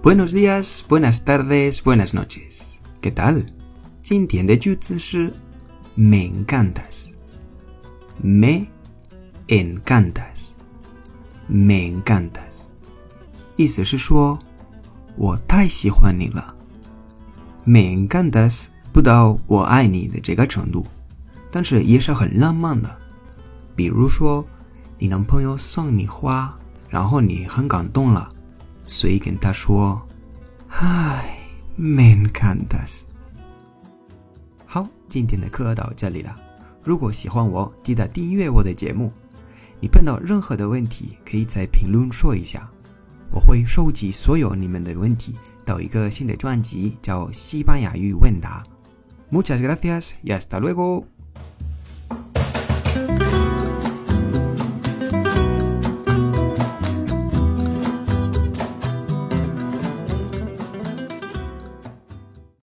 Buenos días, buenas tardes, buenas noches. ¿Qué tal? 今天的句子是 me encantas. Me encantas. Me encantas. 意思是说，我太喜欢你了。Me encantas 不到我爱你的这个程度，但是也是很浪漫的。比如说，你男朋友送你花，然后你很感动了。所以跟他说：“嗨，me encantas。”好，今天的课到这里了。如果喜欢我，记得订阅我的节目。你碰到任何的问题，可以在评论说一下，我会收集所有你们的问题到一个新的专辑，叫《西班牙语问答》。Muchas gracias y hasta luego。